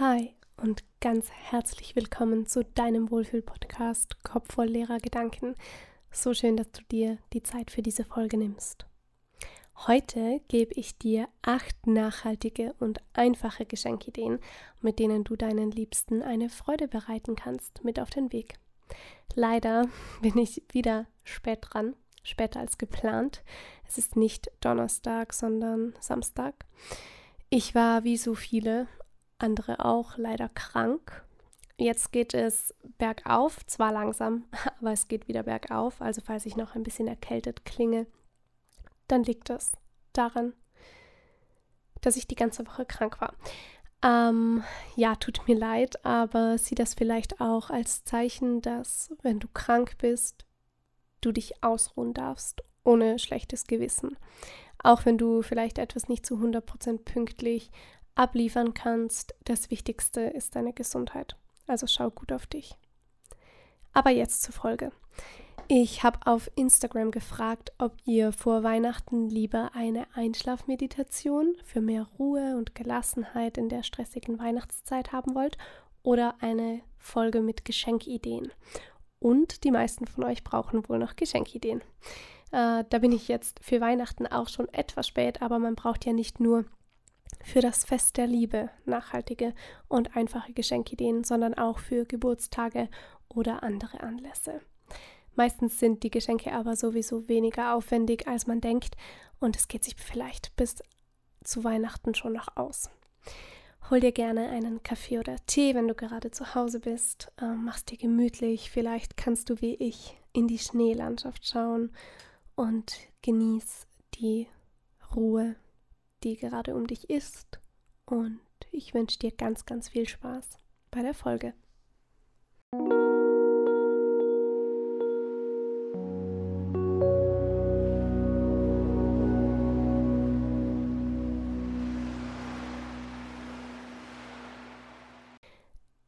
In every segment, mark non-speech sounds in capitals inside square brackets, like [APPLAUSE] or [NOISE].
Hi und ganz herzlich willkommen zu deinem Wohlfühl-Podcast Kopf voll leerer Gedanken. So schön, dass du dir die Zeit für diese Folge nimmst. Heute gebe ich dir acht nachhaltige und einfache Geschenkideen, mit denen du deinen Liebsten eine Freude bereiten kannst, mit auf den Weg. Leider [LAUGHS] bin ich wieder spät dran, später als geplant. Es ist nicht Donnerstag, sondern Samstag. Ich war wie so viele andere auch leider krank. Jetzt geht es bergauf, zwar langsam, [LAUGHS] aber es geht wieder bergauf. Also falls ich noch ein bisschen erkältet klinge, dann liegt das daran, dass ich die ganze Woche krank war. Ähm, ja, tut mir leid, aber sieh das vielleicht auch als Zeichen, dass wenn du krank bist, du dich ausruhen darfst, ohne schlechtes Gewissen. Auch wenn du vielleicht etwas nicht zu 100% pünktlich abliefern kannst, das Wichtigste ist deine Gesundheit. Also schau gut auf dich. Aber jetzt zur Folge. Ich habe auf Instagram gefragt, ob ihr vor Weihnachten lieber eine Einschlafmeditation für mehr Ruhe und Gelassenheit in der stressigen Weihnachtszeit haben wollt oder eine Folge mit Geschenkideen. Und die meisten von euch brauchen wohl noch Geschenkideen. Äh, da bin ich jetzt für Weihnachten auch schon etwas spät, aber man braucht ja nicht nur für das Fest der Liebe nachhaltige und einfache Geschenkideen, sondern auch für Geburtstage oder andere Anlässe. Meistens sind die Geschenke aber sowieso weniger aufwendig, als man denkt, und es geht sich vielleicht bis zu Weihnachten schon noch aus. Hol dir gerne einen Kaffee oder Tee, wenn du gerade zu Hause bist. Äh, mach's dir gemütlich. Vielleicht kannst du wie ich in die Schneelandschaft schauen und genieß die Ruhe die gerade um dich ist. Und ich wünsche dir ganz, ganz viel Spaß bei der Folge.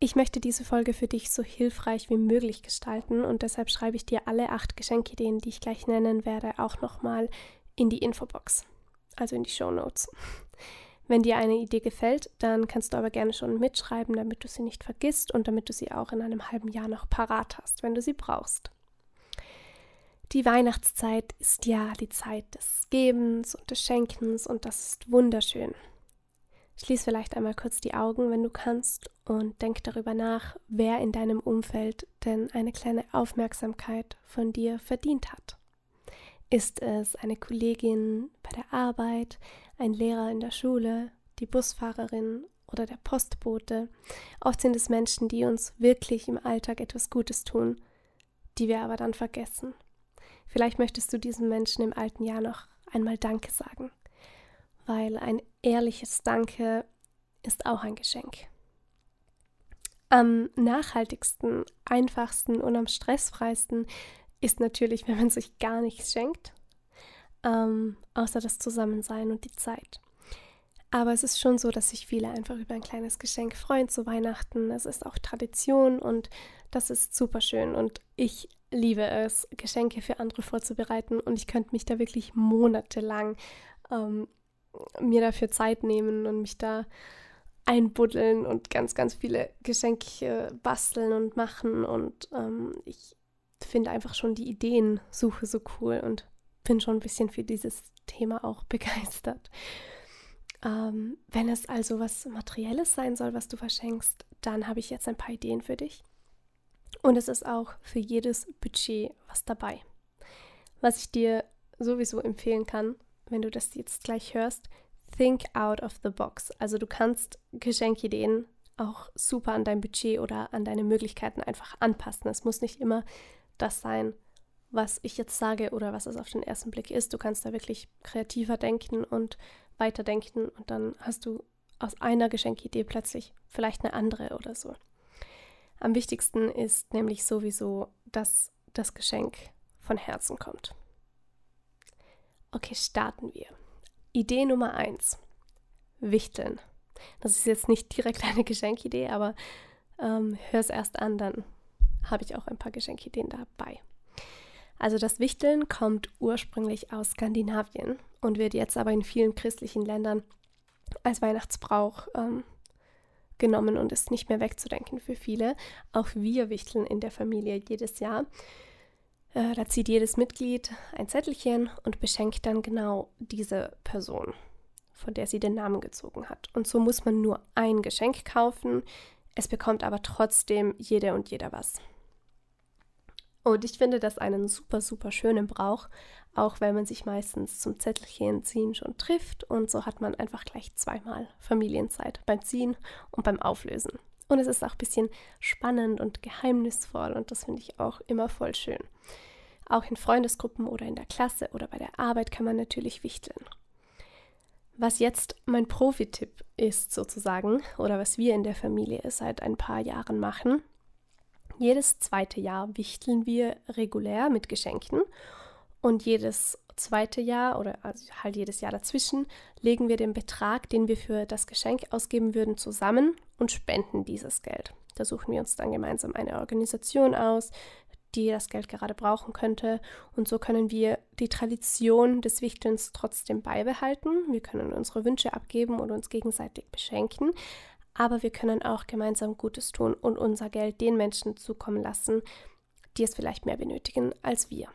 Ich möchte diese Folge für dich so hilfreich wie möglich gestalten und deshalb schreibe ich dir alle acht Geschenkideen, die ich gleich nennen werde, auch nochmal in die Infobox also in die Show Notes. Wenn dir eine Idee gefällt, dann kannst du aber gerne schon mitschreiben, damit du sie nicht vergisst und damit du sie auch in einem halben Jahr noch parat hast, wenn du sie brauchst. Die Weihnachtszeit ist ja die Zeit des Gebens und des Schenkens und das ist wunderschön. Schließ vielleicht einmal kurz die Augen, wenn du kannst, und denk darüber nach, wer in deinem Umfeld denn eine kleine Aufmerksamkeit von dir verdient hat. Ist es eine Kollegin bei der Arbeit, ein Lehrer in der Schule, die Busfahrerin oder der Postbote? Oft sind es Menschen, die uns wirklich im Alltag etwas Gutes tun, die wir aber dann vergessen. Vielleicht möchtest du diesen Menschen im alten Jahr noch einmal Danke sagen, weil ein ehrliches Danke ist auch ein Geschenk. Am nachhaltigsten, einfachsten und am stressfreisten ist natürlich, wenn man sich gar nichts schenkt, ähm, außer das Zusammensein und die Zeit. Aber es ist schon so, dass sich viele einfach über ein kleines Geschenk freuen zu Weihnachten. Es ist auch Tradition und das ist super schön. Und ich liebe es, Geschenke für andere vorzubereiten. Und ich könnte mich da wirklich monatelang ähm, mir dafür Zeit nehmen und mich da einbuddeln und ganz, ganz viele Geschenke basteln und machen. Und ähm, ich finde einfach schon die Ideensuche so cool und bin schon ein bisschen für dieses Thema auch [LAUGHS] begeistert. Ähm, wenn es also was Materielles sein soll, was du verschenkst, dann habe ich jetzt ein paar Ideen für dich. Und es ist auch für jedes Budget was dabei. Was ich dir sowieso empfehlen kann, wenn du das jetzt gleich hörst, think out of the box. Also du kannst Geschenkideen auch super an dein Budget oder an deine Möglichkeiten einfach anpassen. Es muss nicht immer das sein, was ich jetzt sage oder was es auf den ersten Blick ist. Du kannst da wirklich kreativer denken und weiterdenken und dann hast du aus einer Geschenkidee plötzlich vielleicht eine andere oder so. Am wichtigsten ist nämlich sowieso, dass das Geschenk von Herzen kommt. Okay, starten wir. Idee Nummer eins: Wichteln. Das ist jetzt nicht direkt eine [LAUGHS] Geschenkidee, aber ähm, hör es erst an, dann habe ich auch ein paar Geschenkideen dabei. Also das Wichteln kommt ursprünglich aus Skandinavien und wird jetzt aber in vielen christlichen Ländern als Weihnachtsbrauch ähm, genommen und ist nicht mehr wegzudenken für viele. Auch wir wichteln in der Familie jedes Jahr. Äh, da zieht jedes Mitglied ein Zettelchen und beschenkt dann genau diese Person, von der sie den Namen gezogen hat. Und so muss man nur ein Geschenk kaufen. Es bekommt aber trotzdem jede und jeder was. Und ich finde das einen super, super schönen Brauch, auch wenn man sich meistens zum Zettelchen ziehen schon trifft. Und so hat man einfach gleich zweimal Familienzeit beim Ziehen und beim Auflösen. Und es ist auch ein bisschen spannend und geheimnisvoll und das finde ich auch immer voll schön. Auch in Freundesgruppen oder in der Klasse oder bei der Arbeit kann man natürlich wichteln. Was jetzt mein Profi-Tipp ist sozusagen oder was wir in der Familie seit ein paar Jahren machen, jedes zweite Jahr wichteln wir regulär mit Geschenken und jedes zweite Jahr oder also halt jedes Jahr dazwischen legen wir den Betrag, den wir für das Geschenk ausgeben würden, zusammen und spenden dieses Geld. Da suchen wir uns dann gemeinsam eine Organisation aus, die das Geld gerade brauchen könnte. Und so können wir die Tradition des Wichtelns trotzdem beibehalten. Wir können unsere Wünsche abgeben und uns gegenseitig beschenken aber wir können auch gemeinsam Gutes tun und unser Geld den Menschen zukommen lassen, die es vielleicht mehr benötigen als wir.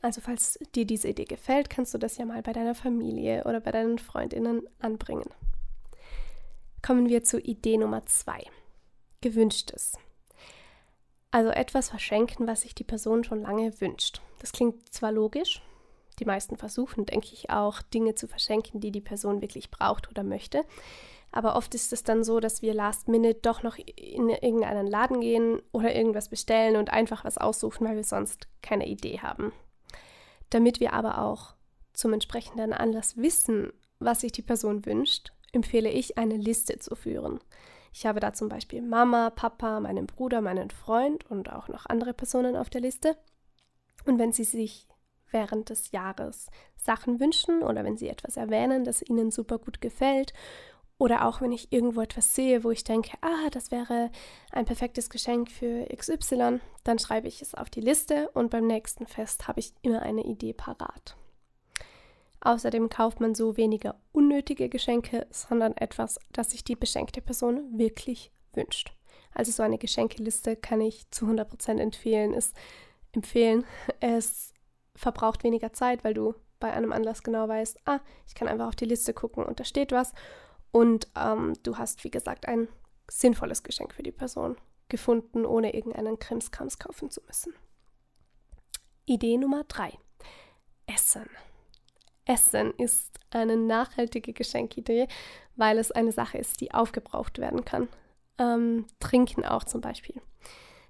Also falls dir diese Idee gefällt, kannst du das ja mal bei deiner Familie oder bei deinen Freundinnen anbringen. Kommen wir zu Idee Nummer zwei. Gewünschtes. Also etwas verschenken, was sich die Person schon lange wünscht. Das klingt zwar logisch, die meisten versuchen, denke ich, auch Dinge zu verschenken, die die Person wirklich braucht oder möchte. Aber oft ist es dann so, dass wir last minute doch noch in irgendeinen Laden gehen oder irgendwas bestellen und einfach was aussuchen, weil wir sonst keine Idee haben. Damit wir aber auch zum entsprechenden Anlass wissen, was sich die Person wünscht, empfehle ich, eine Liste zu führen. Ich habe da zum Beispiel Mama, Papa, meinen Bruder, meinen Freund und auch noch andere Personen auf der Liste. Und wenn sie sich während des Jahres Sachen wünschen oder wenn sie etwas erwähnen, das ihnen super gut gefällt oder auch wenn ich irgendwo etwas sehe, wo ich denke, ah, das wäre ein perfektes Geschenk für XY, dann schreibe ich es auf die Liste und beim nächsten Fest habe ich immer eine Idee parat. Außerdem kauft man so weniger unnötige Geschenke, sondern etwas, das sich die beschenkte Person wirklich wünscht. Also so eine Geschenkeliste kann ich zu 100% empfehlen. Ist, empfehlen. Es verbraucht weniger Zeit, weil du bei einem Anlass genau weißt, ah, ich kann einfach auf die Liste gucken und da steht was und ähm, du hast, wie gesagt, ein sinnvolles Geschenk für die Person gefunden, ohne irgendeinen Krimskrams kaufen zu müssen. Idee Nummer drei: Essen. Essen ist eine nachhaltige Geschenkidee, weil es eine Sache ist, die aufgebraucht werden kann. Ähm, trinken auch zum Beispiel.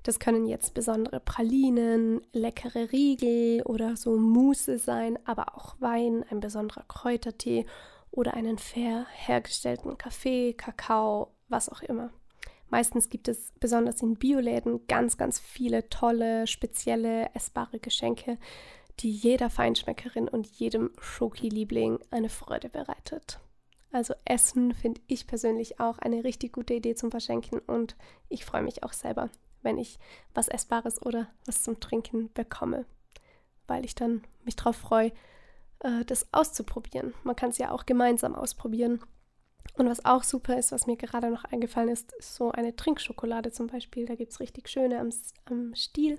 Das können jetzt besondere Pralinen, leckere Riegel oder so Mousse sein, aber auch Wein, ein besonderer Kräutertee oder einen fair hergestellten Kaffee, Kakao, was auch immer. Meistens gibt es besonders in Bioläden ganz, ganz viele tolle, spezielle, essbare Geschenke, die jeder Feinschmeckerin und jedem Schoki-Liebling eine Freude bereitet. Also Essen finde ich persönlich auch eine richtig gute Idee zum Verschenken und ich freue mich auch selber, wenn ich was Essbares oder was zum Trinken bekomme, weil ich dann mich darauf freue, äh, das auszuprobieren. Man kann es ja auch gemeinsam ausprobieren. Und was auch super ist, was mir gerade noch eingefallen ist, ist so eine Trinkschokolade zum Beispiel. Da gibt es richtig schöne am, am Stiel.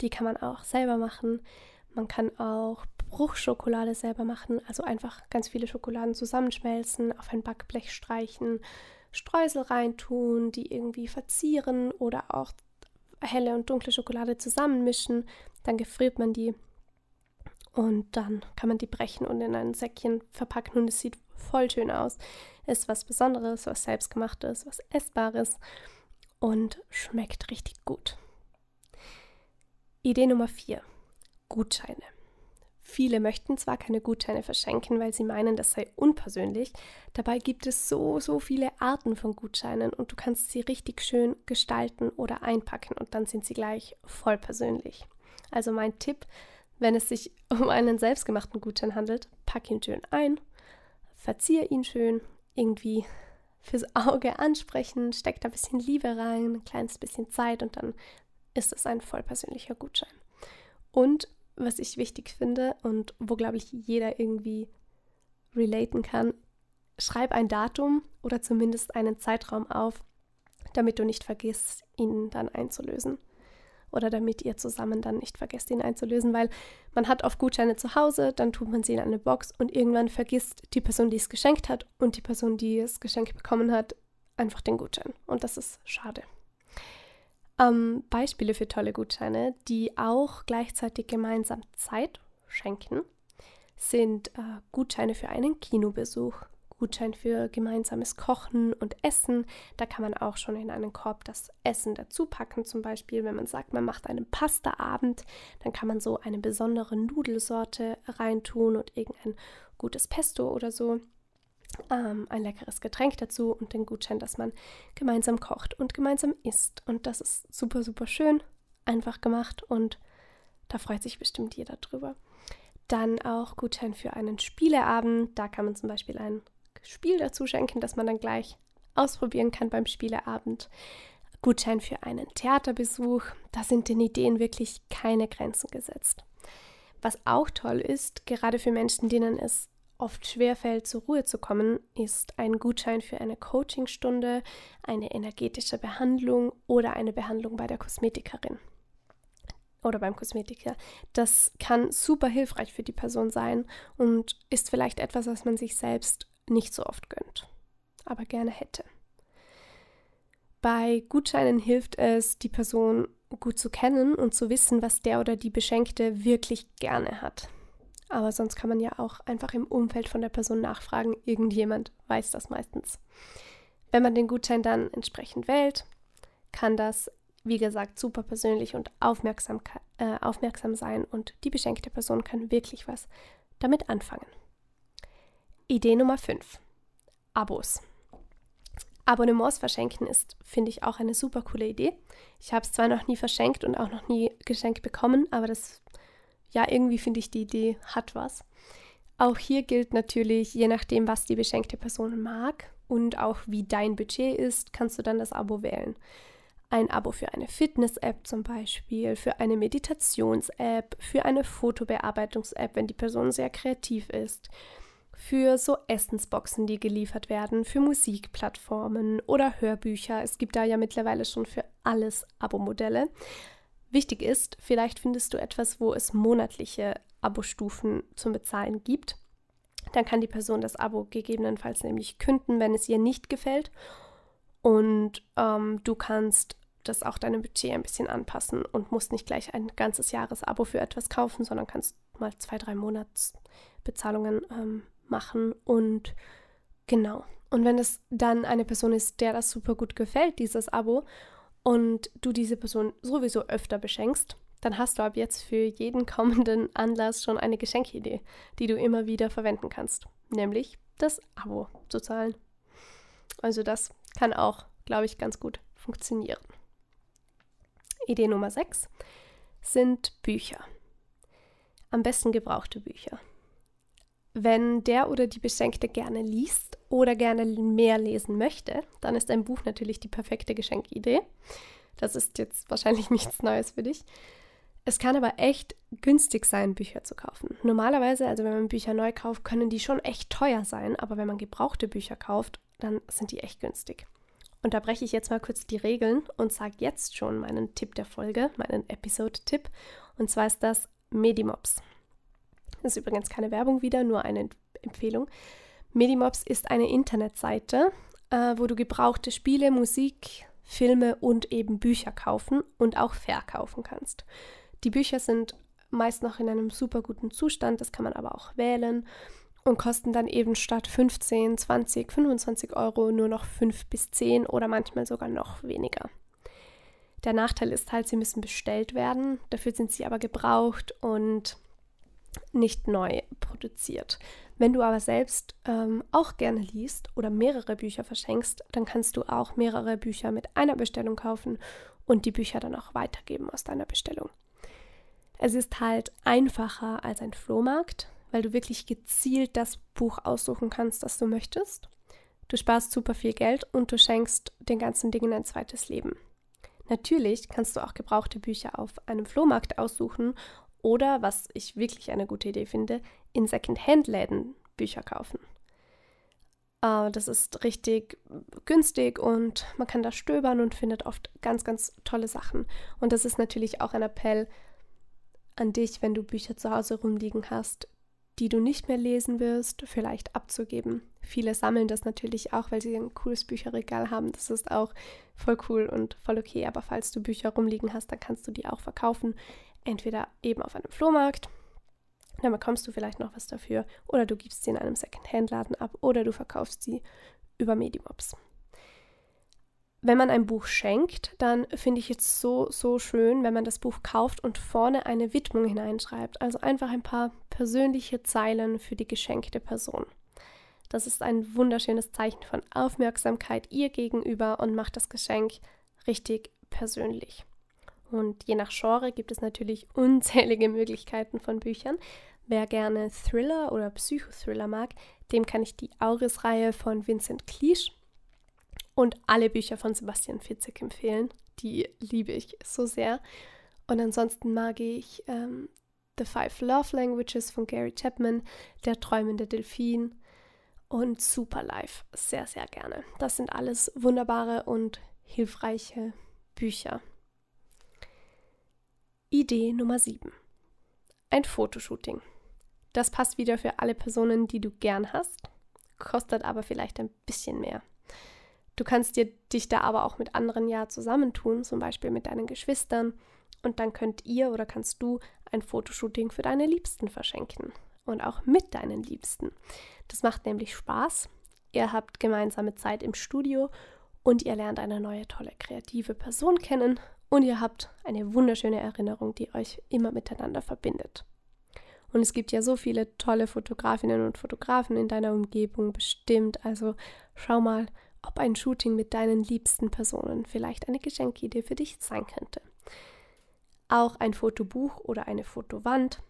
Die kann man auch selber machen. Man kann auch Bruchschokolade selber machen, also einfach ganz viele Schokoladen zusammenschmelzen, auf ein Backblech streichen, Streusel reintun, die irgendwie verzieren oder auch helle und dunkle Schokolade zusammenmischen. Dann gefriert man die und dann kann man die brechen und in ein Säckchen verpacken und es sieht voll schön aus. Ist was Besonderes, was selbstgemachtes, was essbares und schmeckt richtig gut. Idee Nummer 4. Gutscheine. Viele möchten zwar keine Gutscheine verschenken, weil sie meinen, das sei unpersönlich. Dabei gibt es so, so viele Arten von Gutscheinen und du kannst sie richtig schön gestalten oder einpacken und dann sind sie gleich voll persönlich. Also mein Tipp, wenn es sich [LAUGHS] um einen selbstgemachten Gutschein handelt, pack ihn schön ein, verziehe ihn schön, irgendwie fürs Auge ansprechen, steck da ein bisschen Liebe rein, ein kleines bisschen Zeit und dann ist es ein voll persönlicher Gutschein. Und was ich wichtig finde und wo, glaube ich, jeder irgendwie relaten kann, schreib ein Datum oder zumindest einen Zeitraum auf, damit du nicht vergisst, ihn dann einzulösen. Oder damit ihr zusammen dann nicht vergesst, ihn einzulösen, weil man hat oft Gutscheine zu Hause, dann tut man sie in eine Box und irgendwann vergisst die Person, die es geschenkt hat und die Person, die das Geschenk bekommen hat, einfach den Gutschein. Und das ist schade. Ähm, Beispiele für tolle Gutscheine, die auch gleichzeitig gemeinsam Zeit schenken, sind äh, Gutscheine für einen Kinobesuch, Gutschein für gemeinsames Kochen und Essen. Da kann man auch schon in einen Korb das Essen dazu packen. Zum Beispiel, wenn man sagt, man macht einen Pastaabend, dann kann man so eine besondere Nudelsorte reintun und irgendein gutes Pesto oder so. Ähm, ein leckeres Getränk dazu und den Gutschein, dass man gemeinsam kocht und gemeinsam isst. Und das ist super, super schön, einfach gemacht und da freut sich bestimmt jeder drüber. Dann auch Gutschein für einen Spieleabend. Da kann man zum Beispiel ein Spiel dazu schenken, das man dann gleich ausprobieren kann beim Spieleabend. Gutschein für einen Theaterbesuch. Da sind den Ideen wirklich keine Grenzen gesetzt. Was auch toll ist, gerade für Menschen, denen es oft schwerfällt, zur Ruhe zu kommen, ist ein Gutschein für eine Coachingstunde, eine energetische Behandlung oder eine Behandlung bei der Kosmetikerin oder beim Kosmetiker. Das kann super hilfreich für die Person sein und ist vielleicht etwas, was man sich selbst nicht so oft gönnt, aber gerne hätte. Bei Gutscheinen hilft es, die Person gut zu kennen und zu wissen, was der oder die Beschenkte wirklich gerne hat. Aber sonst kann man ja auch einfach im Umfeld von der Person nachfragen. Irgendjemand weiß das meistens. Wenn man den Gutschein dann entsprechend wählt, kann das, wie gesagt, super persönlich und aufmerksam, äh, aufmerksam sein und die beschenkte Person kann wirklich was damit anfangen. Idee Nummer 5. Abos. Abonnements verschenken ist, finde ich, auch eine super coole Idee. Ich habe es zwar noch nie verschenkt und auch noch nie geschenkt bekommen, aber das, ja, irgendwie finde ich, die Idee hat was. Auch hier gilt natürlich, je nachdem, was die beschenkte Person mag und auch wie dein Budget ist, kannst du dann das Abo wählen. Ein Abo für eine Fitness-App zum Beispiel, für eine Meditations-App, für eine Fotobearbeitungs-App, wenn die Person sehr kreativ ist für so Essensboxen, die geliefert werden, für Musikplattformen oder Hörbücher. Es gibt da ja mittlerweile schon für alles Abo-Modelle. Wichtig ist, vielleicht findest du etwas, wo es monatliche Abo-Stufen zum Bezahlen gibt. Dann kann die Person das Abo gegebenenfalls nämlich künden, wenn es ihr nicht gefällt. Und ähm, du kannst das auch deinem Budget ein bisschen anpassen und musst nicht gleich ein ganzes Jahresabo für etwas kaufen, sondern kannst mal zwei, drei Monatsbezahlungen ähm, machen und genau. Und wenn es dann eine Person ist, der das super gut gefällt, dieses Abo, und du diese Person sowieso öfter beschenkst, dann hast du ab jetzt für jeden kommenden Anlass schon eine Geschenkidee, die du immer wieder verwenden kannst, nämlich das Abo zu zahlen. Also das kann auch, glaube ich, ganz gut funktionieren. Idee Nummer 6 sind Bücher. Am besten gebrauchte Bücher. Wenn der oder die Beschenkte gerne liest oder gerne mehr lesen möchte, dann ist ein Buch natürlich die perfekte Geschenkidee. Das ist jetzt wahrscheinlich [LAUGHS] nichts Neues für dich. Es kann aber echt günstig sein, Bücher zu kaufen. Normalerweise, also wenn man Bücher neu kauft, können die schon echt teuer sein, aber wenn man gebrauchte Bücher kauft, dann sind die echt günstig. Und da breche ich jetzt mal kurz die Regeln und sage jetzt schon meinen Tipp der Folge, meinen Episode-Tipp. Und zwar ist das Medimops. Das ist übrigens keine Werbung wieder, nur eine Empfehlung. Medimops ist eine Internetseite, äh, wo du gebrauchte Spiele, Musik, Filme und eben Bücher kaufen und auch verkaufen kannst. Die Bücher sind meist noch in einem super guten Zustand, das kann man aber auch wählen und kosten dann eben statt 15, 20, 25 Euro nur noch 5 bis 10 oder manchmal sogar noch weniger. Der Nachteil ist halt, sie müssen bestellt werden, dafür sind sie aber gebraucht und nicht neu produziert. Wenn du aber selbst ähm, auch gerne liest oder mehrere Bücher verschenkst, dann kannst du auch mehrere Bücher mit einer Bestellung kaufen und die Bücher dann auch weitergeben aus deiner Bestellung. Es ist halt einfacher als ein Flohmarkt, weil du wirklich gezielt das Buch aussuchen kannst, das du möchtest. Du sparst super viel Geld und du schenkst den ganzen Dingen ein zweites Leben. Natürlich kannst du auch gebrauchte Bücher auf einem Flohmarkt aussuchen oder, was ich wirklich eine gute Idee finde, in Second-Hand-Läden Bücher kaufen. Äh, das ist richtig günstig und man kann da stöbern und findet oft ganz, ganz tolle Sachen. Und das ist natürlich auch ein Appell an dich, wenn du Bücher zu Hause rumliegen hast, die du nicht mehr lesen wirst, vielleicht abzugeben. Viele sammeln das natürlich auch, weil sie ein cooles Bücherregal haben. Das ist auch voll cool und voll okay. Aber falls du Bücher rumliegen hast, dann kannst du die auch verkaufen. Entweder eben auf einem Flohmarkt, dann bekommst du vielleicht noch was dafür, oder du gibst sie in einem Secondhand-Laden ab, oder du verkaufst sie über Medimobs. Wenn man ein Buch schenkt, dann finde ich es so, so schön, wenn man das Buch kauft und vorne eine Widmung hineinschreibt. Also einfach ein paar persönliche Zeilen für die geschenkte Person. Das ist ein wunderschönes Zeichen von Aufmerksamkeit ihr gegenüber und macht das Geschenk richtig persönlich. Und je nach Genre gibt es natürlich [LAUGHS] unzählige Möglichkeiten von Büchern. Wer gerne Thriller oder Psychothriller mag, dem kann ich die Auris-Reihe von Vincent Cliche und alle Bücher von Sebastian Fitzek empfehlen. Die liebe ich so sehr. Und ansonsten mag ich ähm, The Five Love Languages von Gary Chapman, Der träumende Delfin und Super Life sehr, sehr gerne. Das sind alles wunderbare und hilfreiche Bücher. Idee Nummer 7. Ein Fotoshooting. Das passt wieder für alle Personen, die du gern hast, kostet aber vielleicht ein bisschen mehr. Du kannst dir, dich da aber auch mit anderen ja zusammentun, zum Beispiel mit deinen Geschwistern. Und dann könnt ihr oder kannst du ein Fotoshooting für deine Liebsten verschenken. Und auch mit deinen Liebsten. Das macht nämlich Spaß. Ihr habt gemeinsame Zeit im Studio und ihr lernt eine neue, tolle, kreative Person kennen. Und ihr habt eine wunderschöne Erinnerung, die euch immer miteinander verbindet. Und es gibt ja so viele tolle Fotografinnen und Fotografen in deiner Umgebung bestimmt. Also schau mal, ob ein Shooting mit deinen liebsten Personen vielleicht eine Geschenkidee für dich sein könnte. Auch ein Fotobuch oder eine Fotowand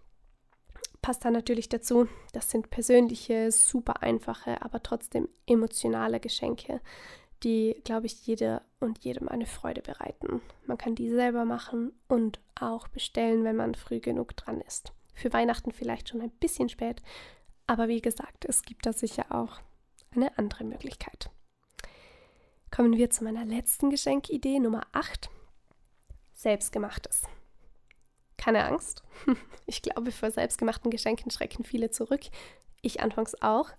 passt da natürlich dazu. Das sind persönliche, super einfache, aber trotzdem emotionale Geschenke, die, glaube ich, jeder und jedem eine Freude bereiten. Man kann die selber machen und auch bestellen, wenn man früh genug dran ist. Für Weihnachten vielleicht schon ein bisschen spät, aber wie gesagt, es gibt da sicher auch eine andere Möglichkeit. Kommen wir zu meiner letzten Geschenkidee, Nummer 8. Selbstgemachtes. Keine Angst. [LAUGHS] Ich glaube, vor selbstgemachten Geschenken schrecken viele zurück. Ich anfangs auch,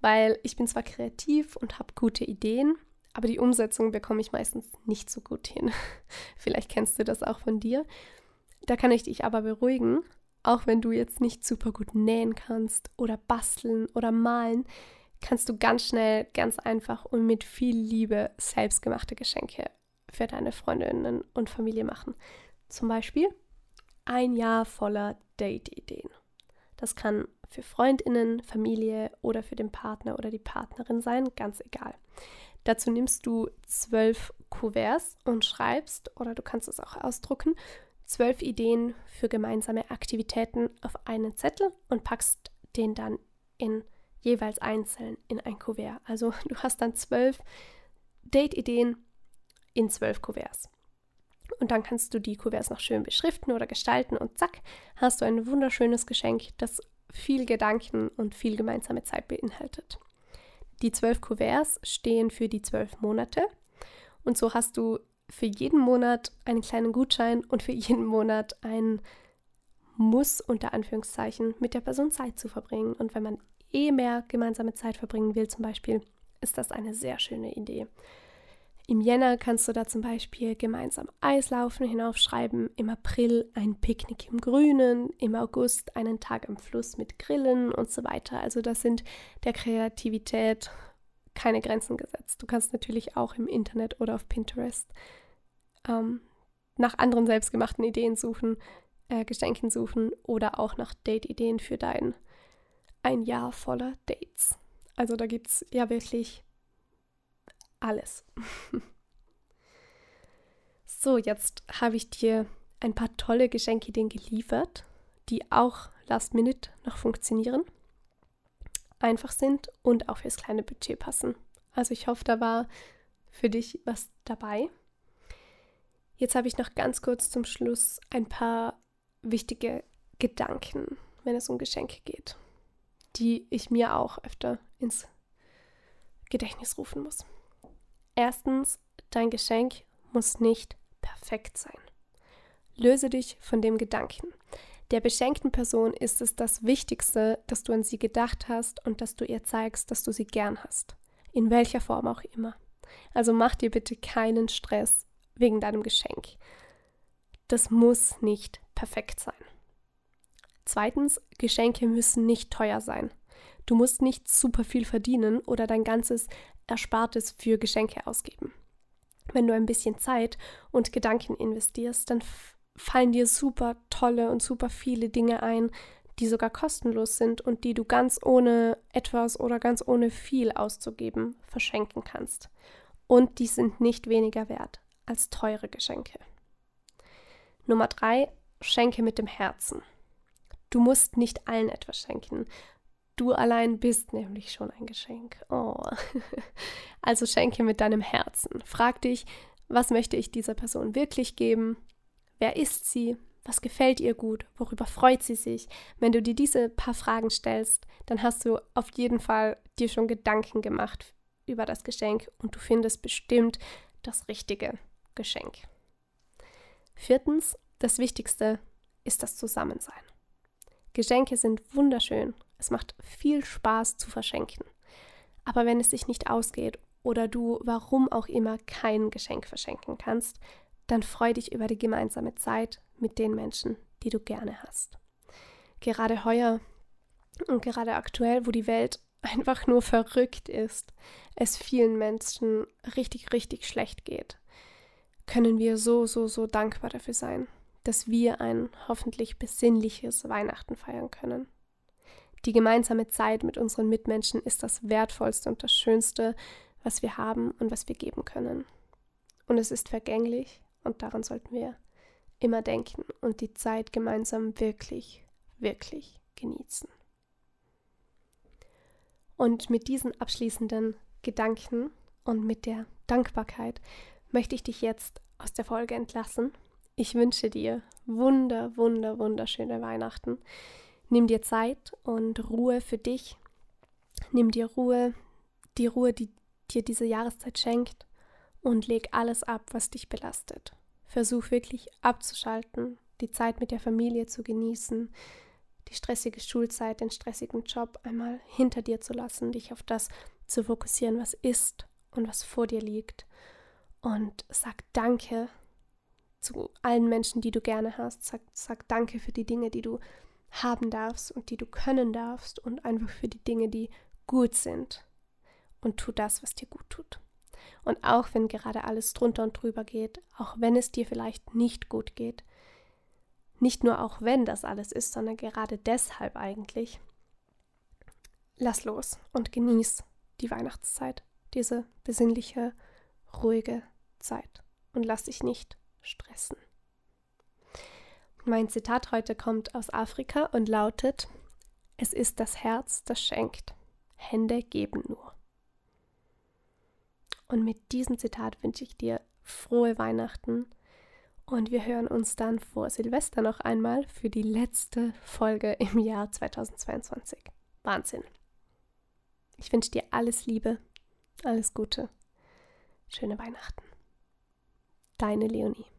weil ich bin zwar kreativ und habe gute Ideen, aber die Umsetzung bekomme ich meistens nicht so gut hin. [LAUGHS] Vielleicht kennst du das auch von dir. Da kann ich dich aber beruhigen, auch wenn du jetzt nicht super gut nähen kannst oder basteln oder malen, kannst du ganz schnell, ganz einfach und mit viel Liebe selbstgemachte Geschenke für deine Freundinnen und Familie machen. Zum Beispiel ein Jahr voller Date-Ideen. Das kann für Freundinnen, Familie oder für den Partner oder die Partnerin sein, ganz egal. Dazu nimmst du zwölf Kuverts und schreibst, oder du kannst es auch ausdrucken, zwölf Ideen für gemeinsame Aktivitäten auf einen Zettel und packst den dann in jeweils einzeln in ein Kuvert. Also [LAUGHS] du hast dann zwölf Date-Ideen in zwölf Kuverts. Und dann kannst du die Kuverts noch schön beschriften oder gestalten und zack, hast du ein wunderschönes Geschenk, das viel Gedanken und viel gemeinsame Zeit beinhaltet. Die zwölf Kuverts stehen für die zwölf Monate und so hast du für jeden Monat einen kleinen Gutschein und für jeden Monat ein Muss unter Anführungszeichen mit der Person Zeit zu verbringen. Und wenn man eh mehr gemeinsame Zeit verbringen will, zum Beispiel, ist das eine sehr schöne Idee. Im Jänner kannst du da zum Beispiel gemeinsam Eislaufen hinaufschreiben, im April ein Picknick im Grünen, im August einen Tag am Fluss mit Grillen und so weiter. Also das sind der Kreativität keine Grenzen gesetzt. Du kannst natürlich auch im Internet oder auf Pinterest ähm, nach anderen selbstgemachten Ideen suchen, äh, Geschenken suchen oder auch nach Date-Ideen für dein ein Jahr voller Dates. Also da gibt es ja wirklich alles. [LAUGHS] so, jetzt habe ich dir ein paar tolle Geschenkideen geliefert, die auch last minute noch funktionieren, einfach sind und auch fürs kleine Budget passen. Also ich hoffe, da war für dich was dabei. Jetzt habe ich noch ganz kurz zum Schluss ein paar wichtige Gedanken, wenn es um Geschenke geht die ich mir auch öfter ins Gedächtnis rufen muss. Erstens, dein Geschenk muss nicht perfekt sein. Löse dich von dem Gedanken. Der beschenkten Person ist es das Wichtigste, dass du an sie gedacht hast und dass du ihr zeigst, dass du sie gern hast. In welcher Form auch immer. Also mach dir bitte keinen Stress wegen deinem Geschenk. Das muss nicht perfekt sein. Zweitens, Geschenke müssen nicht teuer sein. Du musst nicht super viel verdienen oder dein ganzes Erspartes für Geschenke ausgeben. Wenn du ein bisschen Zeit und Gedanken investierst, dann fallen dir super tolle und super viele Dinge ein, die sogar kostenlos sind und die du ganz ohne etwas oder ganz ohne viel auszugeben verschenken kannst. Und die sind nicht weniger wert als teure Geschenke. Nummer drei, schenke mit dem Herzen. Du musst nicht allen etwas schenken. Du allein bist nämlich schon ein Geschenk. Oh. [LAUGHS] Also schenke mit deinem Herzen. Frag dich, was möchte ich dieser Person wirklich geben? Wer ist sie? Was gefällt ihr gut? Worüber freut sie sich? Wenn du dir diese paar Fragen stellst, dann hast du auf jeden Fall dir schon Gedanken gemacht über das Geschenk und du findest bestimmt das richtige Geschenk. Viertens, das Wichtigste ist das Zusammensein. Geschenke sind wunderschön. Es macht viel Spaß zu verschenken. Aber wenn es sich nicht ausgeht oder du warum auch immer kein Geschenk verschenken kannst, dann freu dich über die gemeinsame Zeit mit den Menschen, die du gerne hast. Gerade heuer und gerade aktuell, wo die Welt [LAUGHS] einfach nur verrückt ist, es vielen Menschen richtig, richtig schlecht geht, können wir so, so, so dankbar dafür sein, dass wir ein hoffentlich besinnliches Weihnachten feiern können. Die gemeinsame Zeit mit unseren Mitmenschen ist das Wertvollste und das Schönste, was wir haben und was wir geben können. Und es ist vergänglich und daran sollten wir immer denken und die Zeit gemeinsam wirklich, wirklich genießen. Und mit diesen abschließenden Gedanken und mit der Dankbarkeit möchte ich dich jetzt aus der Folge entlassen. Ich wünsche dir wunder, wunder, wunderschöne Weihnachten. Nimm dir Zeit und Ruhe für dich. Nimm dir Ruhe, die Ruhe, die dir diese Jahreszeit schenkt und leg alles ab, was dich belastet. Versuch wirklich abzuschalten, die Zeit mit der Familie zu genießen, die stressige Schulzeit, den stressigen Job einmal hinter dir zu lassen, dich auf das zu fokussieren, was ist und was vor dir liegt. Und sag Danke zu allen Menschen, die du gerne hast. Sag, sag Danke für die Dinge, die du haben darfst und die du können darfst und einfach für die Dinge, die gut sind. Und tu das, was dir gut tut. Und auch wenn gerade alles drunter und drüber geht, auch wenn es dir vielleicht nicht gut geht, nicht nur auch wenn das alles ist, sondern gerade deshalb eigentlich, lass los und genieß die Weihnachtszeit, diese besinnliche, ruhige Zeit und lass dich nicht stressen. Mein Zitat heute kommt aus Afrika und lautet, es ist das Herz, das schenkt, Hände geben nur. Und mit diesem Zitat wünsche ich dir frohe Weihnachten und wir hören uns dann vor Silvester noch einmal für die letzte Folge im Jahr 2022. Wahnsinn. Ich wünsche dir alles Liebe, alles Gute, schöne Weihnachten. Deine Leonie.